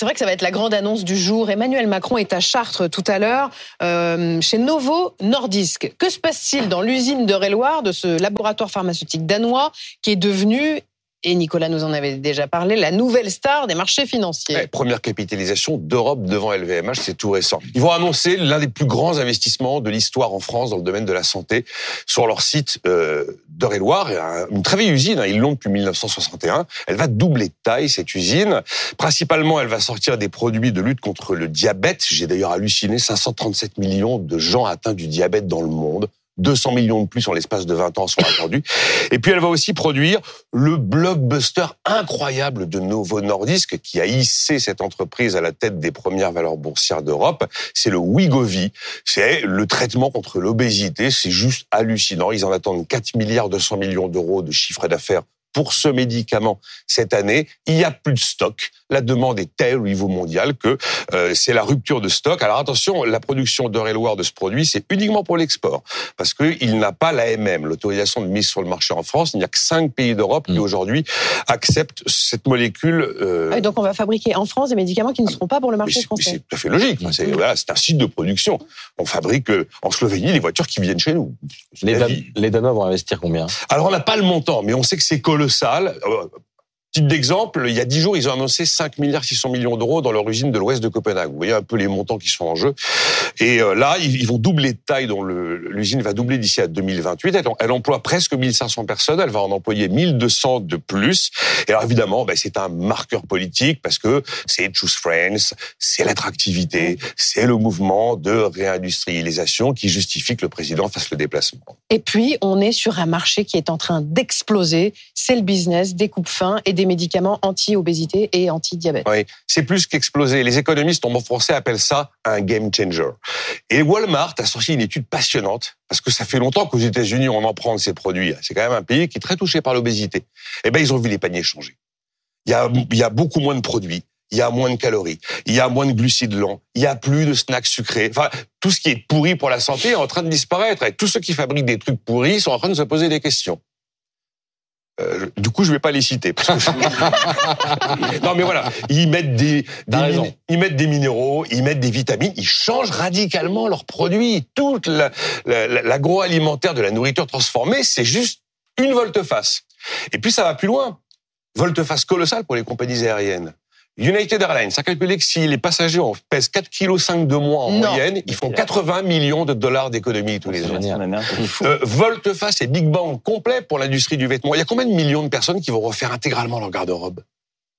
C'est vrai que ça va être la grande annonce du jour. Emmanuel Macron est à Chartres tout à l'heure, euh, chez Novo Nordisk. Que se passe-t-il dans l'usine de Réloir de ce laboratoire pharmaceutique danois qui est devenu et Nicolas nous en avait déjà parlé, la nouvelle star des marchés financiers. première capitalisation d'Europe devant LVMH, c'est tout récent. Ils vont annoncer l'un des plus grands investissements de l'histoire en France dans le domaine de la santé sur leur site euh, d'Eure-et-Loire, une très vieille usine, hein, ils l'ont depuis 1961. Elle va doubler de taille, cette usine. Principalement, elle va sortir des produits de lutte contre le diabète. J'ai d'ailleurs halluciné, 537 millions de gens atteints du diabète dans le monde. 200 millions de plus en l'espace de 20 ans sont attendus. Et puis elle va aussi produire le blockbuster incroyable de Novo Nordisk qui a hissé cette entreprise à la tête des premières valeurs boursières d'Europe. C'est le Wegovy. C'est le traitement contre l'obésité. C'est juste hallucinant. Ils en attendent 4 milliards 200 millions d'euros de chiffre d'affaires pour ce médicament cette année. Il n'y a plus de stock. La demande est telle au niveau mondial que euh, c'est la rupture de stock. Alors attention, la production d'Eure-et-Loire de ce produit, c'est uniquement pour l'export parce qu'il n'a pas l'AMM, l'autorisation de mise sur le marché en France. Il n'y a que cinq pays d'Europe qui mm. aujourd'hui acceptent cette molécule. Euh... Ah donc on va fabriquer en France des médicaments qui ne seront pas pour le marché français. C'est tout à fait logique. Mm. C'est voilà, un site de production. On fabrique euh, en Slovénie les voitures qui viennent chez nous. Les, les Danois vont investir combien? Alors on n'a pas le montant, mais on sait que c'est colossal. Euh, Titre d'exemple, il y a dix jours, ils ont annoncé 5 milliards 600 millions d'euros dans leur usine de l'ouest de Copenhague. Vous voyez un peu les montants qui sont en jeu. Et euh, là, ils vont doubler de taille, dont l'usine va doubler d'ici à 2028. Elle, emploie presque 1500 personnes, elle va en employer 1200 de plus. Et alors évidemment, ben, c'est un marqueur politique parce que c'est Choose Friends, c'est l'attractivité, c'est le mouvement de réindustrialisation qui justifie que le président fasse le déplacement. Et puis, on est sur un marché qui est en train d'exploser. C'est le business des coupes fins et des médicaments anti-obésité et anti-diabète. Oui, c'est plus qu'exploser. Les économistes en français appellent ça un game changer. Et Walmart a sorti une étude passionnante parce que ça fait longtemps qu'aux États-Unis on en prend de ces produits. C'est quand même un pays qui est très touché par l'obésité. Eh ben ils ont vu les paniers changer. Il y a beaucoup moins de produits il y a moins de calories, il y a moins de glucides lents, il y a plus de snacks sucrés. Enfin, tout ce qui est pourri pour la santé est en train de disparaître. Et tous ceux qui fabriquent des trucs pourris sont en train de se poser des questions. Euh, du coup, je vais pas les citer. non, mais voilà, ils mettent des, ils mettent des minéraux, ils mettent des vitamines, ils changent radicalement leurs produits. Toute l'agroalimentaire de la nourriture transformée, c'est juste une volte-face. Et puis ça va plus loin. Volte-face colossale pour les compagnies aériennes. United Airlines a calculé que si les passagers pèsent 4,5 kg de moins en moyenne, ils font 80 millions de dollars d'économie tous les ans. Euh, volte-face et Big Bang complet pour l'industrie du vêtement. Il y a combien de millions de personnes qui vont refaire intégralement leur garde-robe?